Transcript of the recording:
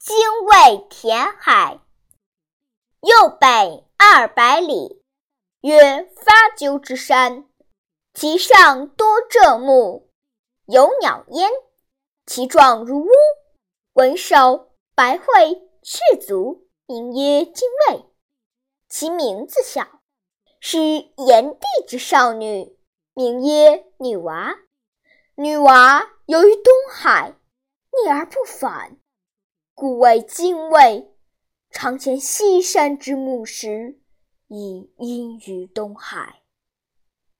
精卫填海。右北二百里，曰发鸠之山，其上多柘木，有鸟焉，其状如乌。文首白喙赤足，名曰精卫。其名字小，是炎帝之少女，名曰女娃。女娃游于东海，溺而不返，故谓精卫。常衔西山之木石，以堙于东海。